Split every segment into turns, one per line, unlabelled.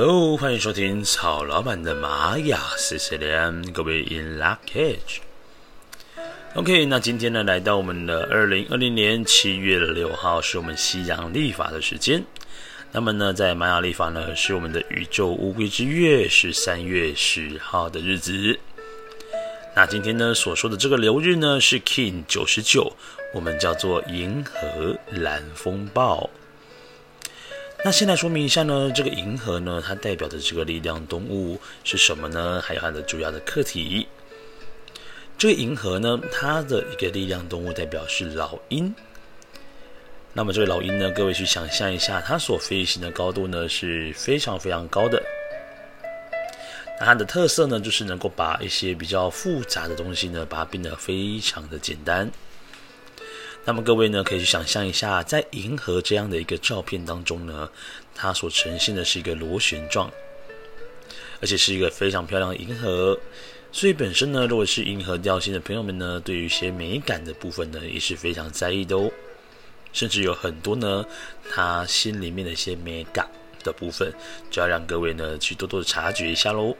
Hello，欢迎收听曹老板的玛雅 CCL，各位 In Lak'ech。OK，那今天呢，来到我们的二零二零年七月六号，是我们西洋历法的时间。那么呢，在玛雅历法呢，是我们的宇宙乌龟之月，是三月十号的日子。那今天呢，所说的这个流日呢，是 King 九十九，我们叫做银河蓝风暴。那先来说明一下呢，这个银河呢，它代表的这个力量动物是什么呢？还有它的主要的课题。这个银河呢，它的一个力量动物代表是老鹰。那么这个老鹰呢，各位去想象一下，它所飞行的高度呢是非常非常高的。那它的特色呢，就是能够把一些比较复杂的东西呢，把它变得非常的简单。那么各位呢，可以去想象一下，在银河这样的一个照片当中呢，它所呈现的是一个螺旋状，而且是一个非常漂亮的银河。所以本身呢，如果是银河调性的朋友们呢，对于一些美感的部分呢，也是非常在意的哦。甚至有很多呢，他心里面的一些美感的部分，就要让各位呢去多多的察觉一下喽。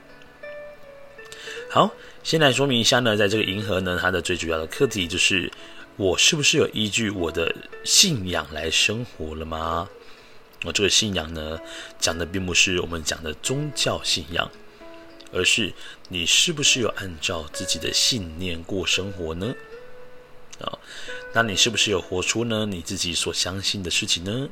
好，先来说明一下呢，在这个银河呢，它的最主要的课题就是。我是不是有依据我的信仰来生活了吗？我这个信仰呢，讲的并不是我们讲的宗教信仰，而是你是不是有按照自己的信念过生活呢？啊，那你是不是有活出呢你自己所相信的事情呢？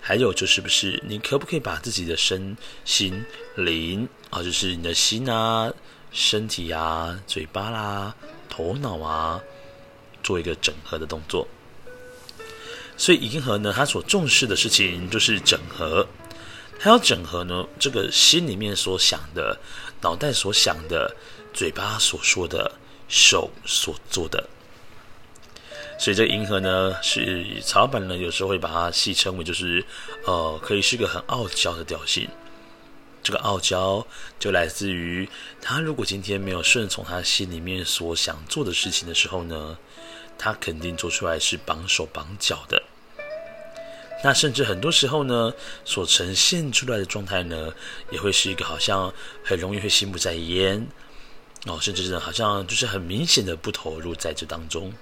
还有就是不是你可不可以把自己的身心灵啊，就是你的心啊、身体啊、嘴巴啦、头脑啊。做一个整合的动作，所以银河呢，它所重视的事情就是整合。它要整合呢，这个心里面所想的、脑袋所想的、嘴巴所说的、手所做的。所以这银河呢，是曹老板呢，有时候会把它戏称为，就是呃，可以是个很傲娇的调性。这个傲娇就来自于他，如果今天没有顺从他心里面所想做的事情的时候呢，他肯定做出来是绑手绑脚的。那甚至很多时候呢，所呈现出来的状态呢，也会是一个好像很容易会心不在焉哦，甚至是好像就是很明显的不投入在这当中。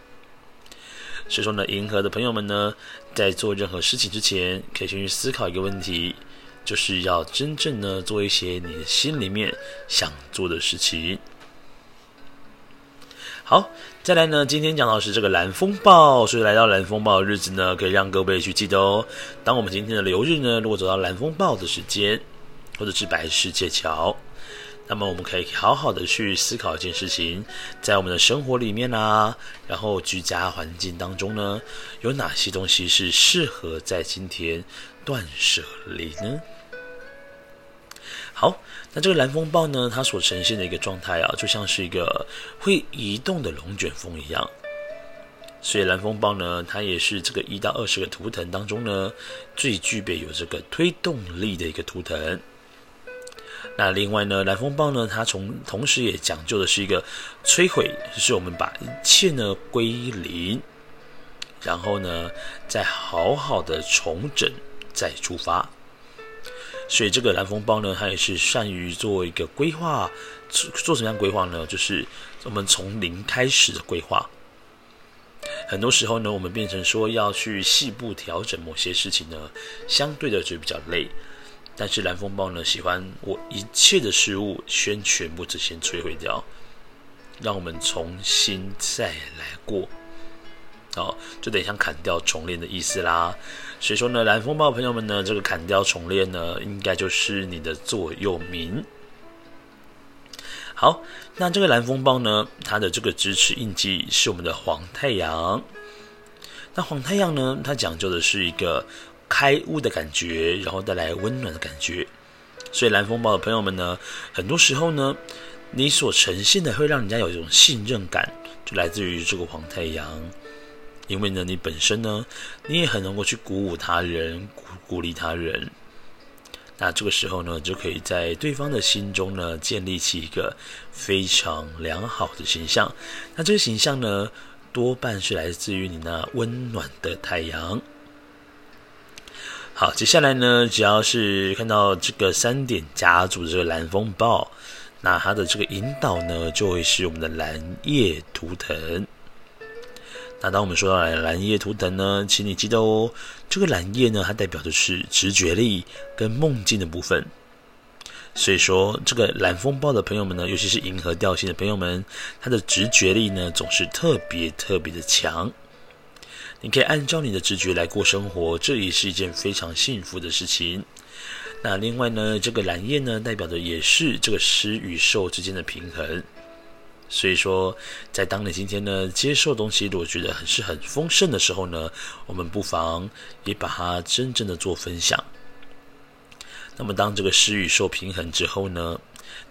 所以说呢，银河的朋友们呢，在做任何事情之前，可以先去思考一个问题。就是要真正呢做一些你心里面想做的事情。好，再来呢，今天讲到的是这个蓝风暴，所以来到蓝风暴的日子呢，可以让各位去记得哦。当我们今天的流日呢，如果走到蓝风暴的时间，或者是白世界桥，那么我们可以好好的去思考一件事情，在我们的生活里面啊，然后居家环境当中呢，有哪些东西是适合在今天断舍离呢？好，那这个蓝风暴呢，它所呈现的一个状态啊，就像是一个会移动的龙卷风一样。所以蓝风暴呢，它也是这个一到二十个图腾当中呢，最具备有这个推动力的一个图腾。那另外呢，蓝风暴呢，它从同时也讲究的是一个摧毁，就是我们把一切呢归零，然后呢再好好的重整，再出发。所以这个蓝风暴呢，它也是善于做一个规划，做什么样规划呢？就是我们从零开始的规划。很多时候呢，我们变成说要去细部调整某些事情呢，相对的就比较累。但是蓝风暴呢，喜欢我一切的事物先全部之先摧毁掉，让我们重新再来过。哦，就等于像砍掉重练的意思啦。所以说呢，蓝风暴朋友们呢，这个砍掉重练呢，应该就是你的座右铭。好，那这个蓝风暴呢，它的这个支持印记是我们的黄太阳。那黄太阳呢，它讲究的是一个开悟的感觉，然后带来温暖的感觉。所以蓝风暴的朋友们呢，很多时候呢，你所呈现的会让人家有一种信任感，就来自于这个黄太阳。因为呢，你本身呢，你也很能够去鼓舞他人，鼓鼓励他人。那这个时候呢，就可以在对方的心中呢，建立起一个非常良好的形象。那这个形象呢，多半是来自于你那温暖的太阳。好，接下来呢，只要是看到这个三点家族的这个蓝风暴，那它的这个引导呢，就会是我们的蓝夜图腾。那当我们说到蓝夜图腾呢，请你记得哦，这个蓝夜呢，它代表的是直觉力跟梦境的部分。所以说，这个蓝风暴的朋友们呢，尤其是银河调性的朋友们，他的直觉力呢，总是特别特别的强。你可以按照你的直觉来过生活，这也是一件非常幸福的事情。那另外呢，这个蓝夜呢，代表的也是这个施与受之间的平衡。所以说，在当你今天呢，接受东西，如果觉得很是很丰盛的时候呢，我们不妨也把它真正的做分享。那么，当这个施与受平衡之后呢，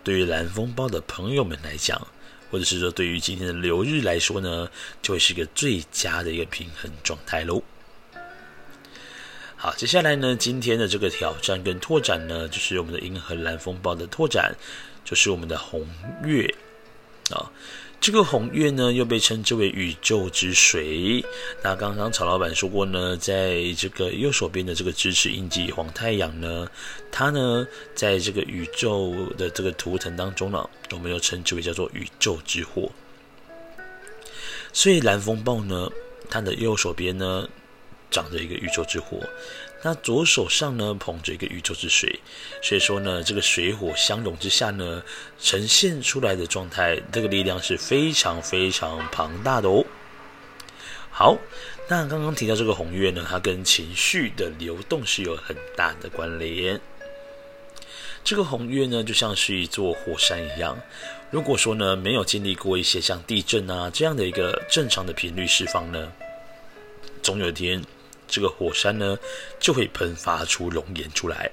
对于蓝风暴的朋友们来讲，或者是说对于今天的流日来说呢，就会是一个最佳的一个平衡状态喽。好，接下来呢，今天的这个挑战跟拓展呢，就是我们的银河蓝风暴的拓展，就是我们的红月啊。这个红月呢，又被称之为宇宙之水。那刚刚曹老板说过呢，在这个右手边的这个支持印记黄太阳呢，它呢，在这个宇宙的这个图腾当中呢，我们又称之为叫做宇宙之火。所以蓝风暴呢，它的右手边呢，长着一个宇宙之火。那左手上呢，捧着一个宇宙之水，所以说呢，这个水火相融之下呢，呈现出来的状态，这个力量是非常非常庞大的哦。好，那刚刚提到这个红月呢，它跟情绪的流动是有很大的关联。这个红月呢，就像是一座火山一样，如果说呢，没有经历过一些像地震啊这样的一个正常的频率释放呢，总有一天。这个火山呢，就会喷发出熔岩出来，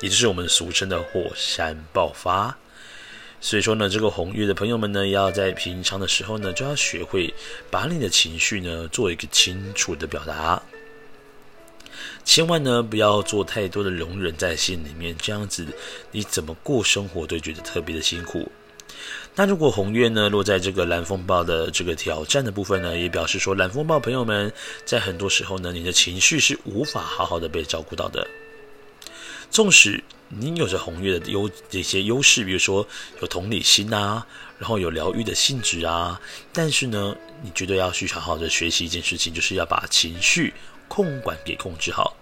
也就是我们俗称的火山爆发。所以说呢，这个红月的朋友们呢，要在平常的时候呢，就要学会把你的情绪呢，做一个清楚的表达。千万呢，不要做太多的容忍在心里面，这样子你怎么过生活都觉得特别的辛苦。那如果红月呢，落在这个蓝风暴的这个挑战的部分呢，也表示说蓝风暴朋友们在很多时候呢，你的情绪是无法好好的被照顾到的。纵使你有着红月的优这些优势，比如说有同理心啊，然后有疗愈的性质啊，但是呢，你绝对要去好好的学习一件事情，就是要把情绪控管给控制好。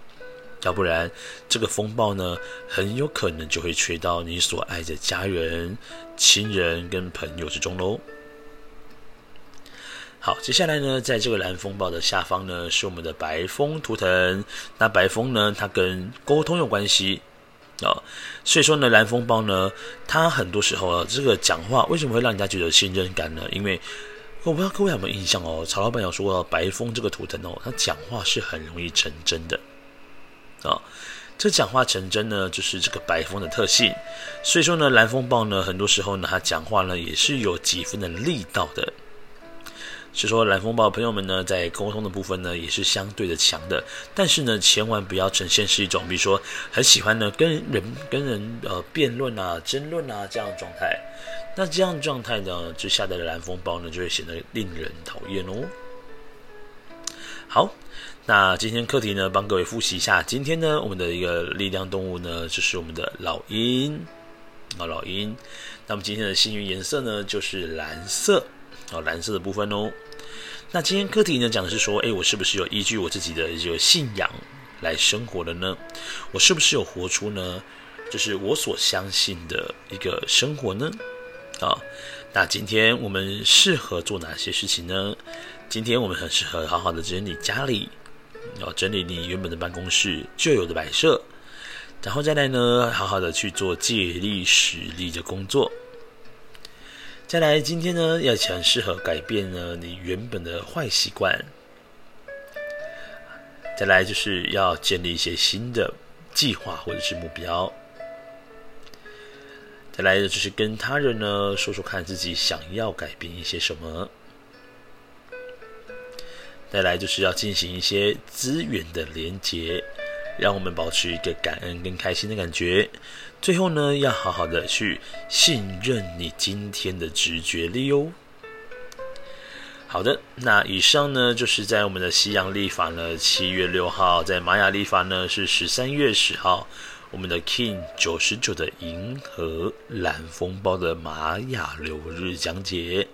要不然，这个风暴呢，很有可能就会吹到你所爱的家人、亲人跟朋友之中喽。好，接下来呢，在这个蓝风暴的下方呢，是我们的白风图腾。那白风呢，它跟沟通有关系啊、哦，所以说呢，蓝风暴呢，它很多时候啊，这个讲话为什么会让人家觉得信任感呢？因为我不知道各位有没有印象哦，曹老板有说过，白风这个图腾哦，他讲话是很容易成真的。啊、这讲话成真呢，就是这个白风的特性。所以说呢，蓝风暴呢，很多时候呢，他讲话呢也是有几分的力道的。所以说，蓝风暴朋友们呢，在沟通的部分呢，也是相对的强的。但是呢，千万不要呈现是一种，比如说很喜欢呢跟人跟人呃辩论啊、争论啊这样的状态。那这样状态呢之下的蓝风暴呢，就会显得令人讨厌哦。好。那今天课题呢，帮各位复习一下。今天呢，我们的一个力量动物呢，就是我们的老鹰啊，老鹰。那么今天的幸运颜色呢，就是蓝色啊，蓝色的部分哦。那今天课题呢，讲的是说，诶，我是不是有依据我自己的一个信仰来生活的呢？我是不是有活出呢，就是我所相信的一个生活呢？啊，那今天我们适合做哪些事情呢？今天我们很适合好好的整理家里。要整理你原本的办公室旧有的摆设，然后再来呢，好好的去做借力使力的工作。再来，今天呢，要很适合改变呢你原本的坏习惯。再来，就是要建立一些新的计划或者是目标。再来呢，就是跟他人呢说说看自己想要改变一些什么。再来就是要进行一些资源的连接，让我们保持一个感恩跟开心的感觉。最后呢，要好好的去信任你今天的直觉力哦。好的，那以上呢就是在我们的西洋历法呢，七月六号，在玛雅历法呢是十三月十号，我们的 King 九十九的银河蓝风暴的玛雅流日讲解。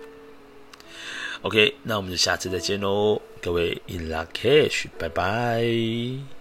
OK，那我们就下次再见喽，各位 In Lak'ech，拜拜。